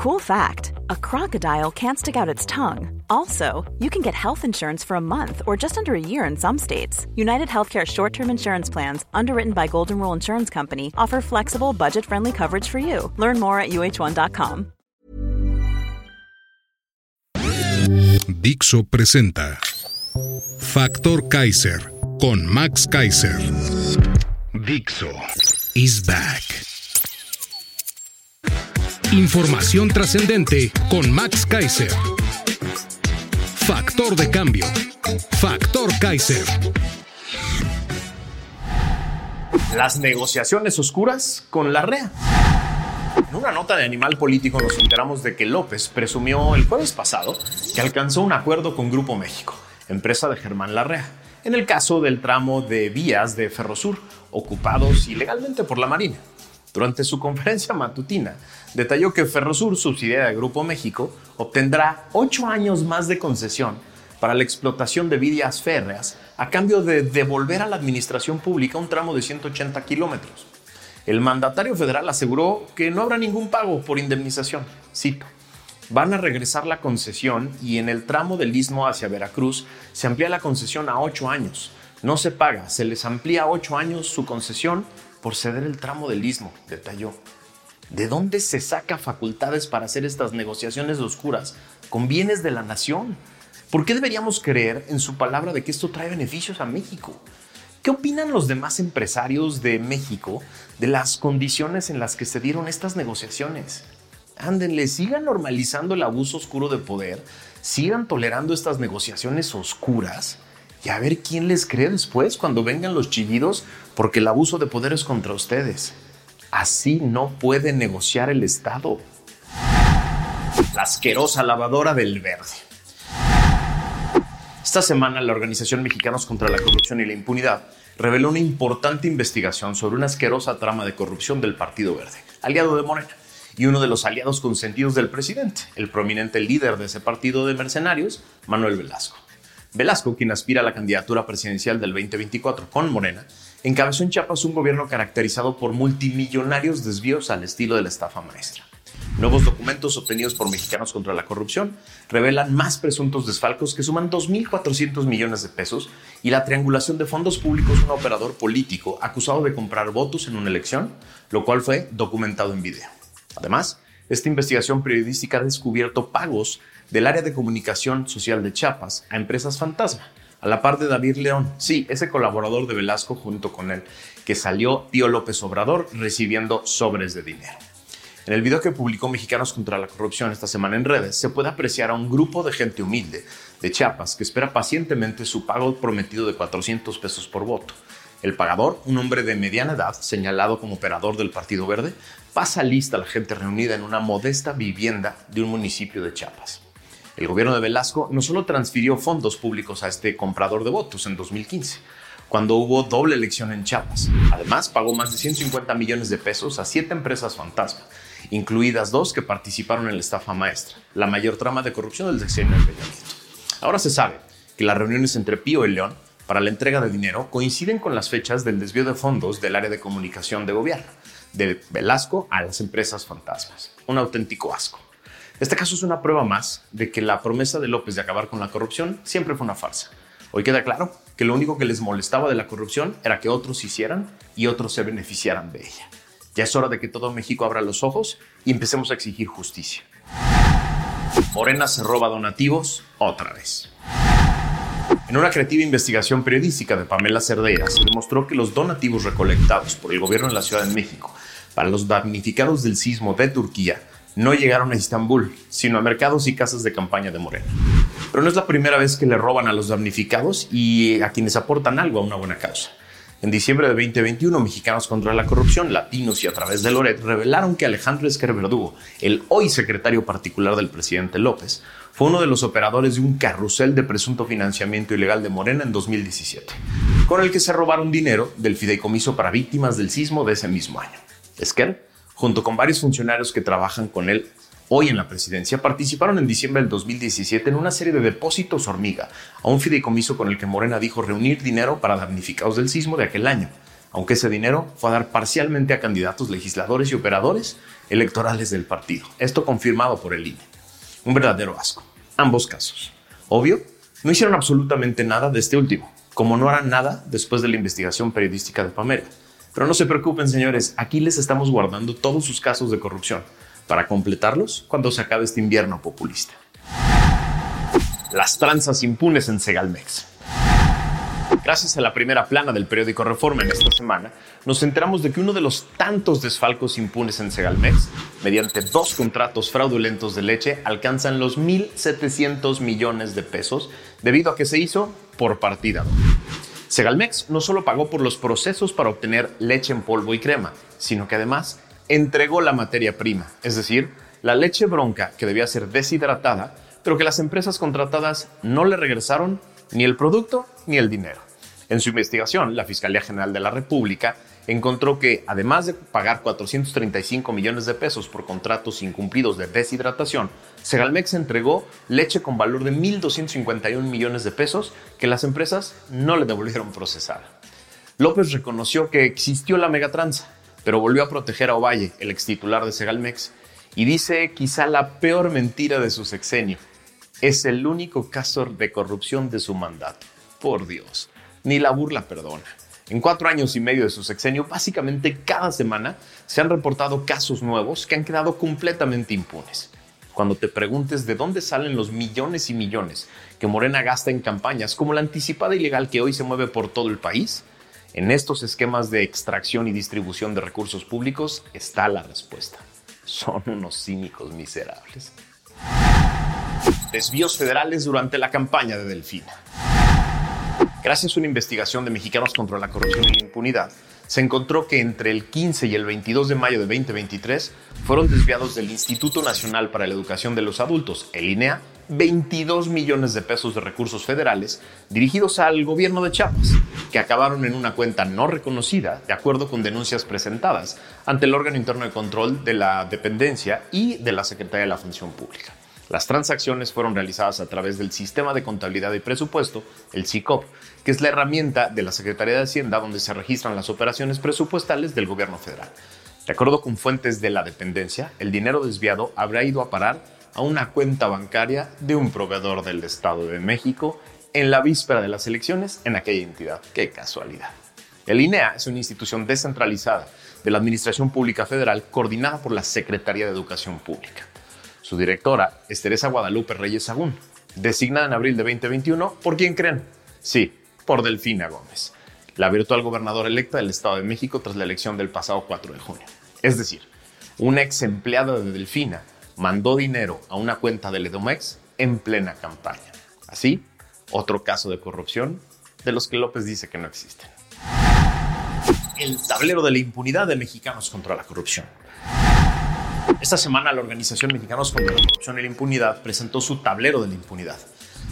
Cool fact a crocodile can't stick out its tongue. Also, you can get health insurance for a month or just under a year in some states. United Healthcare short term insurance plans, underwritten by Golden Rule Insurance Company, offer flexible, budget friendly coverage for you. Learn more at uh1.com. Dixo presenta Factor Kaiser con Max Kaiser. Dixo is back. Información trascendente con Max Kaiser. Factor de cambio. Factor Kaiser. Las negociaciones oscuras con la REA. En una nota de Animal Político nos enteramos de que López presumió el jueves pasado que alcanzó un acuerdo con Grupo México, empresa de Germán Larrea, en el caso del tramo de vías de Ferrosur, ocupados ilegalmente por la Marina. Durante su conferencia matutina, detalló que Ferrosur, subsidiaria de Grupo México, obtendrá ocho años más de concesión para la explotación de vías férreas a cambio de devolver a la administración pública un tramo de 180 kilómetros. El mandatario federal aseguró que no habrá ningún pago por indemnización. Cito. Van a regresar la concesión y en el tramo del istmo hacia Veracruz se amplía la concesión a ocho años. No se paga, se les amplía ocho años su concesión por ceder el tramo del istmo, detalló. ¿De dónde se saca facultades para hacer estas negociaciones oscuras con bienes de la nación? ¿Por qué deberíamos creer en su palabra de que esto trae beneficios a México? ¿Qué opinan los demás empresarios de México de las condiciones en las que se dieron estas negociaciones? Ándenle, sigan normalizando el abuso oscuro de poder, sigan tolerando estas negociaciones oscuras y a ver quién les cree después cuando vengan los chillidos porque el abuso de poder es contra ustedes. Así no puede negociar el Estado. La asquerosa lavadora del verde. Esta semana la Organización Mexicanos contra la Corrupción y la Impunidad reveló una importante investigación sobre una asquerosa trama de corrupción del Partido Verde, aliado de Morena, y uno de los aliados consentidos del presidente, el prominente líder de ese partido de mercenarios, Manuel Velasco. Velasco, quien aspira a la candidatura presidencial del 2024 con Morena, encabezó en Chiapas un gobierno caracterizado por multimillonarios desvíos al estilo de la estafa maestra. Nuevos documentos obtenidos por Mexicanos contra la Corrupción revelan más presuntos desfalcos que suman 2.400 millones de pesos y la triangulación de fondos públicos a un operador político acusado de comprar votos en una elección, lo cual fue documentado en video. Además, esta investigación periodística ha descubierto pagos del área de comunicación social de Chiapas a empresas fantasma, a la par de David León, sí, ese colaborador de Velasco junto con él, que salió Tío López Obrador recibiendo sobres de dinero. En el video que publicó Mexicanos contra la Corrupción esta semana en redes, se puede apreciar a un grupo de gente humilde de Chiapas que espera pacientemente su pago prometido de 400 pesos por voto. El pagador, un hombre de mediana edad, señalado como operador del Partido Verde, pasa lista a la gente reunida en una modesta vivienda de un municipio de Chiapas. El gobierno de Velasco no solo transfirió fondos públicos a este comprador de votos en 2015, cuando hubo doble elección en Chiapas. Además, pagó más de 150 millones de pesos a siete empresas fantasma, incluidas dos que participaron en la estafa maestra, la mayor trama de corrupción del sexenio de Peña Ahora se sabe que las reuniones entre Pío y León para la entrega de dinero coinciden con las fechas del desvío de fondos del área de comunicación de gobierno, de Velasco a las empresas fantasmas. Un auténtico asco. Este caso es una prueba más de que la promesa de López de acabar con la corrupción siempre fue una farsa. Hoy queda claro que lo único que les molestaba de la corrupción era que otros hicieran y otros se beneficiaran de ella. Ya es hora de que todo México abra los ojos y empecemos a exigir justicia. Morena se roba donativos otra vez. En una creativa investigación periodística de Pamela Cerdeira se demostró que los donativos recolectados por el gobierno de la Ciudad de México para los damnificados del sismo de Turquía no llegaron a Estambul, sino a mercados y casas de campaña de Morena. Pero no es la primera vez que le roban a los damnificados y a quienes aportan algo a una buena causa. En diciembre de 2021, Mexicanos contra la Corrupción, Latinos y a través de Loret revelaron que Alejandro Esquer Verdugo, el hoy secretario particular del presidente López, fue uno de los operadores de un carrusel de presunto financiamiento ilegal de Morena en 2017, con el que se robaron dinero del fideicomiso para víctimas del sismo de ese mismo año. Esquer, junto con varios funcionarios que trabajan con él hoy en la presidencia, participaron en diciembre del 2017 en una serie de depósitos hormiga a un fideicomiso con el que Morena dijo reunir dinero para damnificados del sismo de aquel año, aunque ese dinero fue a dar parcialmente a candidatos legisladores y operadores electorales del partido. Esto confirmado por el INE. Un verdadero asco. Ambos casos. Obvio, no hicieron absolutamente nada de este último, como no harán nada después de la investigación periodística de Pamela. Pero no se preocupen, señores, aquí les estamos guardando todos sus casos de corrupción para completarlos cuando se acabe este invierno populista. Las tranzas impunes en Segalmex. Gracias a la primera plana del periódico Reforma en esta semana, nos enteramos de que uno de los tantos desfalcos impunes en Segalmex, mediante dos contratos fraudulentos de leche, alcanzan los 1.700 millones de pesos debido a que se hizo por partida. Segalmex no solo pagó por los procesos para obtener leche en polvo y crema, sino que además entregó la materia prima, es decir, la leche bronca que debía ser deshidratada, pero que las empresas contratadas no le regresaron ni el producto ni el dinero. En su investigación, la Fiscalía General de la República encontró que, además de pagar 435 millones de pesos por contratos incumplidos de deshidratación, Segalmex entregó leche con valor de 1.251 millones de pesos que las empresas no le devolvieron procesada. López reconoció que existió la megatranza, pero volvió a proteger a Ovalle, el ex titular de Segalmex, y dice quizá la peor mentira de su sexenio. Es el único caso de corrupción de su mandato. Por Dios ni la burla perdona. En cuatro años y medio de su sexenio, básicamente cada semana se han reportado casos nuevos que han quedado completamente impunes. Cuando te preguntes de dónde salen los millones y millones que Morena gasta en campañas como la anticipada ilegal que hoy se mueve por todo el país, en estos esquemas de extracción y distribución de recursos públicos está la respuesta. Son unos cínicos miserables. Desvíos federales durante la campaña de Delfina. Gracias a una investigación de Mexicanos contra la Corrupción y la Impunidad, se encontró que entre el 15 y el 22 de mayo de 2023 fueron desviados del Instituto Nacional para la Educación de los Adultos, el INEA, 22 millones de pesos de recursos federales dirigidos al gobierno de Chiapas, que acabaron en una cuenta no reconocida, de acuerdo con denuncias presentadas ante el órgano interno de control de la dependencia y de la Secretaría de la Función Pública. Las transacciones fueron realizadas a través del Sistema de Contabilidad y Presupuesto, el SICOP, que es la herramienta de la Secretaría de Hacienda donde se registran las operaciones presupuestales del gobierno federal. De acuerdo con fuentes de la dependencia, el dinero desviado habrá ido a parar a una cuenta bancaria de un proveedor del Estado de México en la víspera de las elecciones en aquella entidad. ¡Qué casualidad! El INEA es una institución descentralizada de la Administración Pública Federal coordinada por la Secretaría de Educación Pública. Su directora es Teresa Guadalupe Reyes Sagún, designada en abril de 2021 por quién creen. Sí, por Delfina Gómez, la virtual gobernadora electa del Estado de México tras la elección del pasado 4 de junio. Es decir, una ex empleada de Delfina mandó dinero a una cuenta del Edomex en plena campaña. Así, otro caso de corrupción de los que López dice que no existen. El tablero de la impunidad de mexicanos contra la corrupción. Esta semana la Organización Mexicanos contra la Corrupción y la Impunidad presentó su tablero de la impunidad.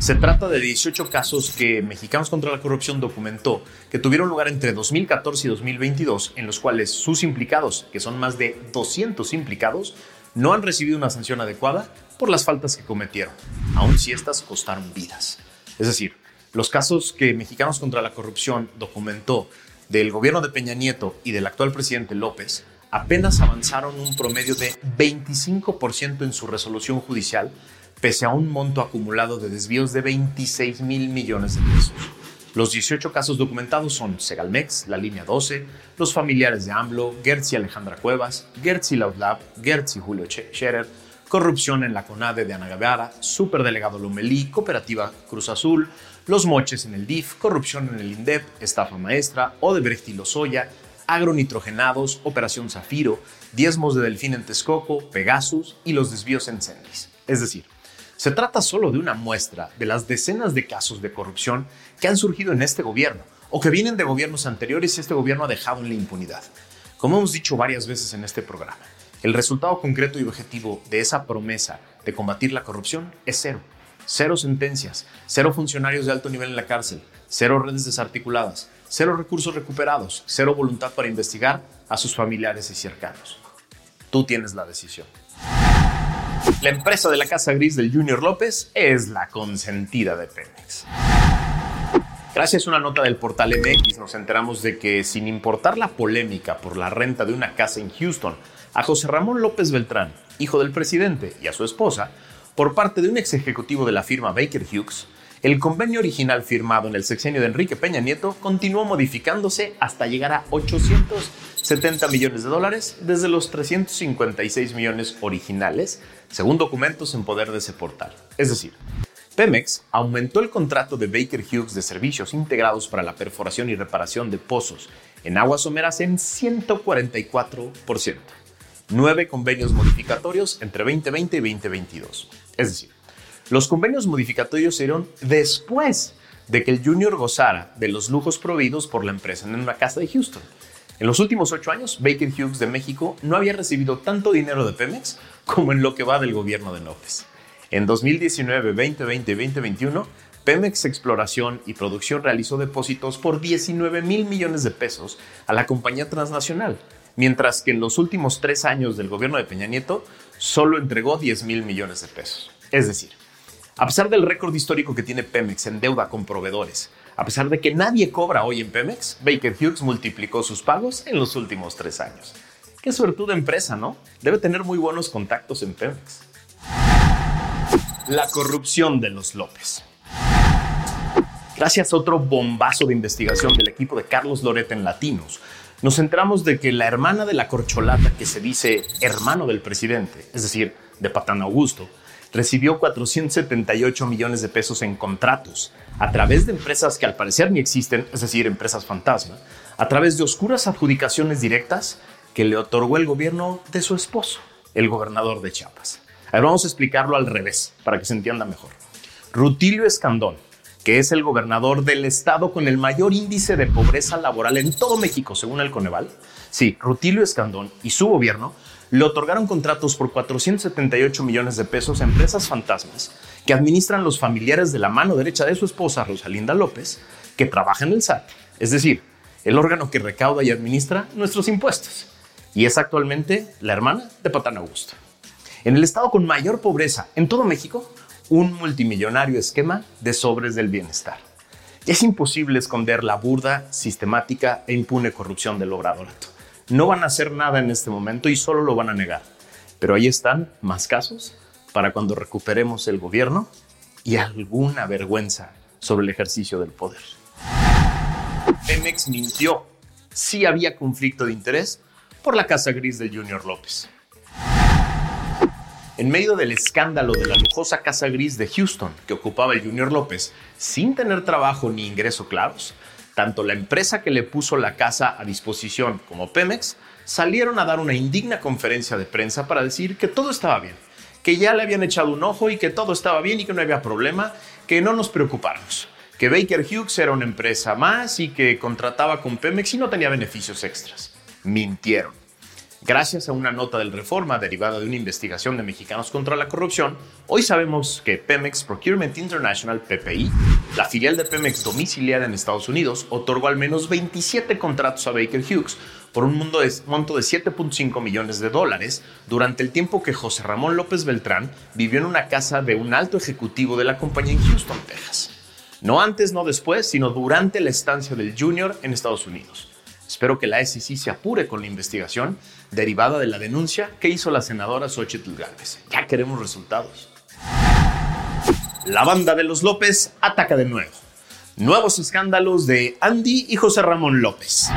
Se trata de 18 casos que Mexicanos contra la Corrupción documentó que tuvieron lugar entre 2014 y 2022, en los cuales sus implicados, que son más de 200 implicados, no han recibido una sanción adecuada por las faltas que cometieron, aun si estas costaron vidas. Es decir, los casos que Mexicanos contra la Corrupción documentó del gobierno de Peña Nieto y del actual presidente López apenas avanzaron un promedio de 25% en su resolución judicial, pese a un monto acumulado de desvíos de 26 mil millones de pesos. Los 18 casos documentados son Segalmex, la línea 12, los familiares de AMLO, Gertz y Alejandra Cuevas, Gertz y Lautlab, Gertz y Julio Scherer, corrupción en la CONADE de Ana Gabeara, superdelegado Lomelí, cooperativa Cruz Azul, los moches en el DIF, corrupción en el INDEP, estafa maestra, Odebrecht y Lozoya, agronitrogenados, Operación Zafiro, diezmos de delfín en Texcoco, Pegasus y los desvíos en Cendis. Es decir, se trata solo de una muestra de las decenas de casos de corrupción que han surgido en este gobierno o que vienen de gobiernos anteriores y este gobierno ha dejado en la impunidad. Como hemos dicho varias veces en este programa, el resultado concreto y objetivo de esa promesa de combatir la corrupción es cero. Cero sentencias, cero funcionarios de alto nivel en la cárcel, cero redes desarticuladas, cero recursos recuperados, cero voluntad para investigar a sus familiares y cercanos. Tú tienes la decisión. La empresa de la Casa Gris del Junior López es la consentida de Pemex. Gracias a una nota del portal MX nos enteramos de que sin importar la polémica por la renta de una casa en Houston a José Ramón López Beltrán, hijo del presidente, y a su esposa, por parte de un ex ejecutivo de la firma Baker Hughes, el convenio original firmado en el sexenio de Enrique Peña Nieto continuó modificándose hasta llegar a 870 millones de dólares desde los 356 millones originales, según documentos en poder de ese portal. Es decir, Pemex aumentó el contrato de Baker Hughes de servicios integrados para la perforación y reparación de pozos en aguas someras en 144%. Nueve convenios modificatorios entre 2020 y 2022. Es decir, los convenios modificatorios se dieron después de que el Junior gozara de los lujos proveídos por la empresa en una casa de Houston. En los últimos ocho años, Baker Hughes de México no había recibido tanto dinero de Pemex como en lo que va del gobierno de López. En 2019, 2020 y 2021, Pemex Exploración y Producción realizó depósitos por 19 mil millones de pesos a la compañía transnacional, mientras que en los últimos tres años del gobierno de Peña Nieto solo entregó 10 mil millones de pesos. Es decir, a pesar del récord histórico que tiene Pemex en deuda con proveedores, a pesar de que nadie cobra hoy en Pemex, Baker Hughes multiplicó sus pagos en los últimos tres años. Qué suertuda empresa, ¿no? Debe tener muy buenos contactos en Pemex. La corrupción de los López. Gracias a otro bombazo de investigación del equipo de Carlos Loret en Latinos, nos enteramos de que la hermana de la corcholata que se dice hermano del presidente, es decir, de Patán Augusto, recibió 478 millones de pesos en contratos a través de empresas que al parecer ni existen, es decir, empresas fantasma, a través de oscuras adjudicaciones directas que le otorgó el gobierno de su esposo, el gobernador de Chiapas. A vamos a explicarlo al revés para que se entienda mejor. Rutilio Escandón, que es el gobernador del estado con el mayor índice de pobreza laboral en todo México, según el Coneval, sí, Rutilio Escandón y su gobierno le otorgaron contratos por 478 millones de pesos a empresas fantasmas que administran los familiares de la mano derecha de su esposa, Rosalinda López, que trabaja en el SAT, es decir, el órgano que recauda y administra nuestros impuestos y es actualmente la hermana de Patán Augusto. En el estado con mayor pobreza en todo México, un multimillonario esquema de sobres del bienestar. Es imposible esconder la burda, sistemática e impune corrupción del obradorato. No van a hacer nada en este momento y solo lo van a negar. Pero ahí están más casos para cuando recuperemos el gobierno y alguna vergüenza sobre el ejercicio del poder. Pemex mintió. Sí había conflicto de interés, por la Casa Gris de Junior López. En medio del escándalo de la lujosa Casa Gris de Houston que ocupaba el Junior López, sin tener trabajo ni ingreso claros, tanto la empresa que le puso la casa a disposición como Pemex salieron a dar una indigna conferencia de prensa para decir que todo estaba bien, que ya le habían echado un ojo y que todo estaba bien y que no había problema, que no nos preocupáramos, que Baker Hughes era una empresa más y que contrataba con Pemex y no tenía beneficios extras mintieron. Gracias a una nota del Reforma derivada de una investigación de Mexicanos contra la Corrupción, hoy sabemos que Pemex Procurement International, PPI, la filial de Pemex domiciliada en Estados Unidos, otorgó al menos 27 contratos a Baker Hughes por un monto de 7.5 millones de dólares durante el tiempo que José Ramón López Beltrán vivió en una casa de un alto ejecutivo de la compañía en Houston, Texas. No antes, no después, sino durante la estancia del Junior en Estados Unidos. Espero que la SEC se apure con la investigación derivada de la denuncia que hizo la senadora Xochitl Gálvez. Ya queremos resultados. La banda de los López ataca de nuevo. Nuevos escándalos de Andy y José Ramón López.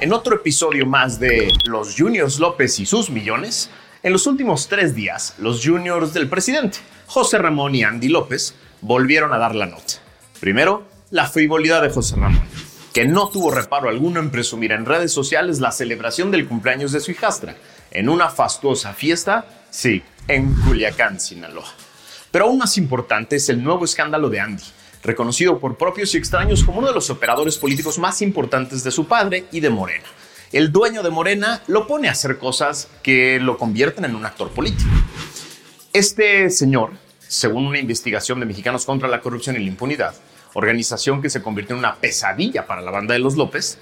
En otro episodio más de Los Juniors López y sus millones, en los últimos tres días, los juniors del presidente, José Ramón y Andy López, volvieron a dar la nota. Primero, la frivolidad de José Ramón que no tuvo reparo alguno en presumir en redes sociales la celebración del cumpleaños de su hijastra, en una fastuosa fiesta, sí, en Culiacán, Sinaloa. Pero aún más importante es el nuevo escándalo de Andy, reconocido por propios y extraños como uno de los operadores políticos más importantes de su padre y de Morena. El dueño de Morena lo pone a hacer cosas que lo convierten en un actor político. Este señor, según una investigación de Mexicanos contra la Corrupción y la Impunidad, organización que se convirtió en una pesadilla para la banda de los López,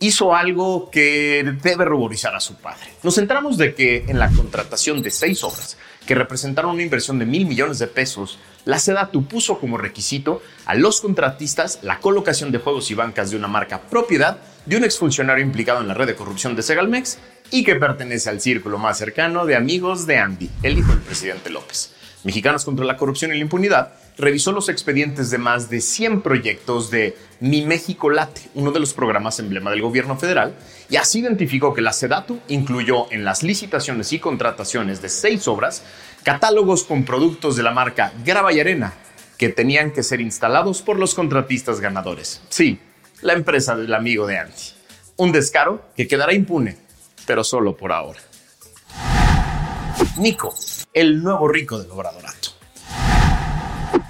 hizo algo que debe ruborizar a su padre. Nos enteramos de que en la contratación de seis obras que representaron una inversión de mil millones de pesos, la SEDATU puso como requisito a los contratistas la colocación de juegos y bancas de una marca propiedad de un exfuncionario implicado en la red de corrupción de Segalmex y que pertenece al círculo más cercano de amigos de Andy, el hijo del presidente López. Mexicanos contra la Corrupción y la Impunidad revisó los expedientes de más de 100 proyectos de Mi México Late, uno de los programas emblema del gobierno federal, y así identificó que la SEDATU incluyó en las licitaciones y contrataciones de seis obras catálogos con productos de la marca Grava y Arena que tenían que ser instalados por los contratistas ganadores. Sí, la empresa del amigo de Andy. Un descaro que quedará impune, pero solo por ahora. Nico, el nuevo rico del Obradorato.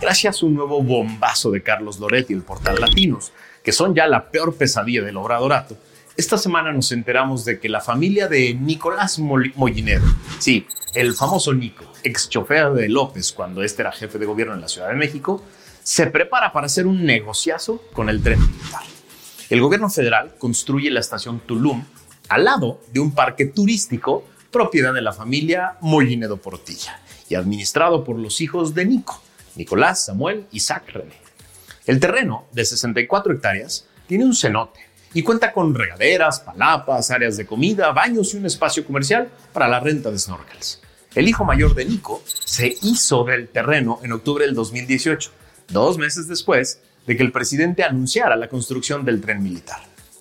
Gracias a un nuevo bombazo de Carlos Loretti y el portal Latinos, que son ya la peor pesadilla del Obradorato, esta semana nos enteramos de que la familia de Nicolás Mollinero, sí, el famoso Nico, ex chofer de López cuando este era jefe de gobierno en la Ciudad de México, se prepara para hacer un negociazo con el tren militar. El gobierno federal construye la estación Tulum al lado de un parque turístico propiedad de la familia Mollinedo Portilla y administrado por los hijos de Nico, Nicolás, Samuel y Isaac René. El terreno, de 64 hectáreas, tiene un cenote y cuenta con regaderas, palapas, áreas de comida, baños y un espacio comercial para la renta de snorkels. El hijo mayor de Nico se hizo del terreno en octubre del 2018, dos meses después de que el presidente anunciara la construcción del tren militar.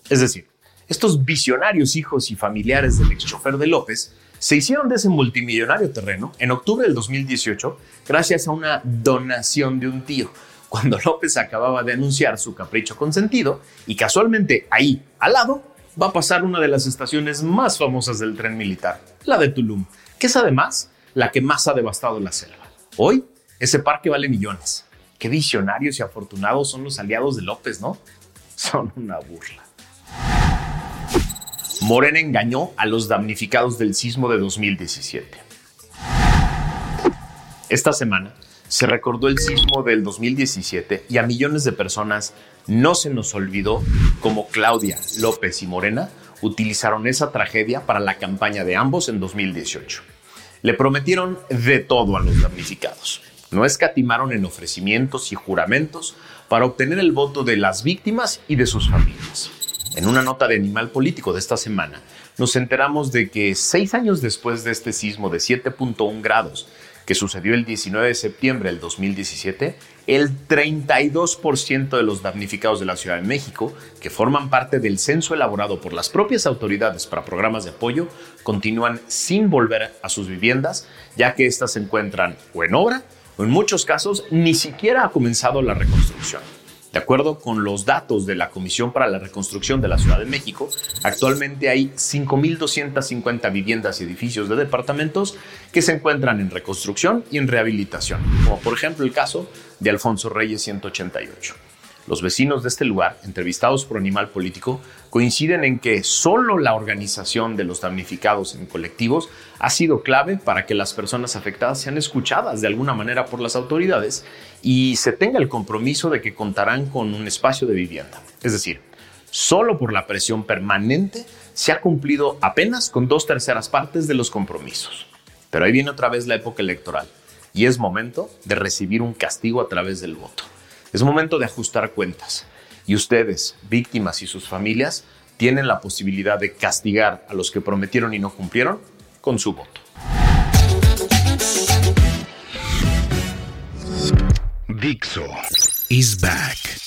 Es decir, estos visionarios hijos y familiares del ex chofer de López se hicieron de ese multimillonario terreno en octubre del 2018 gracias a una donación de un tío, cuando López acababa de anunciar su capricho consentido y casualmente ahí, al lado, va a pasar una de las estaciones más famosas del tren militar, la de Tulum, que es además la que más ha devastado la selva. Hoy, ese parque vale millones. Qué visionarios y afortunados son los aliados de López, ¿no? Son una burla. Morena engañó a los damnificados del sismo de 2017. Esta semana se recordó el sismo del 2017 y a millones de personas no se nos olvidó cómo Claudia, López y Morena utilizaron esa tragedia para la campaña de ambos en 2018. Le prometieron de todo a los damnificados. No escatimaron en ofrecimientos y juramentos para obtener el voto de las víctimas y de sus familias. En una nota de Animal Político de esta semana, nos enteramos de que seis años después de este sismo de 7.1 grados, que sucedió el 19 de septiembre del 2017, el 32% de los damnificados de la Ciudad de México, que forman parte del censo elaborado por las propias autoridades para programas de apoyo, continúan sin volver a sus viviendas, ya que éstas se encuentran o en obra o en muchos casos ni siquiera ha comenzado la reconstrucción. De acuerdo con los datos de la Comisión para la Reconstrucción de la Ciudad de México, actualmente hay 5.250 viviendas y edificios de departamentos que se encuentran en reconstrucción y en rehabilitación, como por ejemplo el caso de Alfonso Reyes 188. Los vecinos de este lugar, entrevistados por Animal Político, coinciden en que solo la organización de los damnificados en colectivos ha sido clave para que las personas afectadas sean escuchadas de alguna manera por las autoridades y se tenga el compromiso de que contarán con un espacio de vivienda. Es decir, solo por la presión permanente se ha cumplido apenas con dos terceras partes de los compromisos. Pero ahí viene otra vez la época electoral y es momento de recibir un castigo a través del voto. Es momento de ajustar cuentas y ustedes, víctimas y sus familias, tienen la posibilidad de castigar a los que prometieron y no cumplieron con su voto. Dixo is back.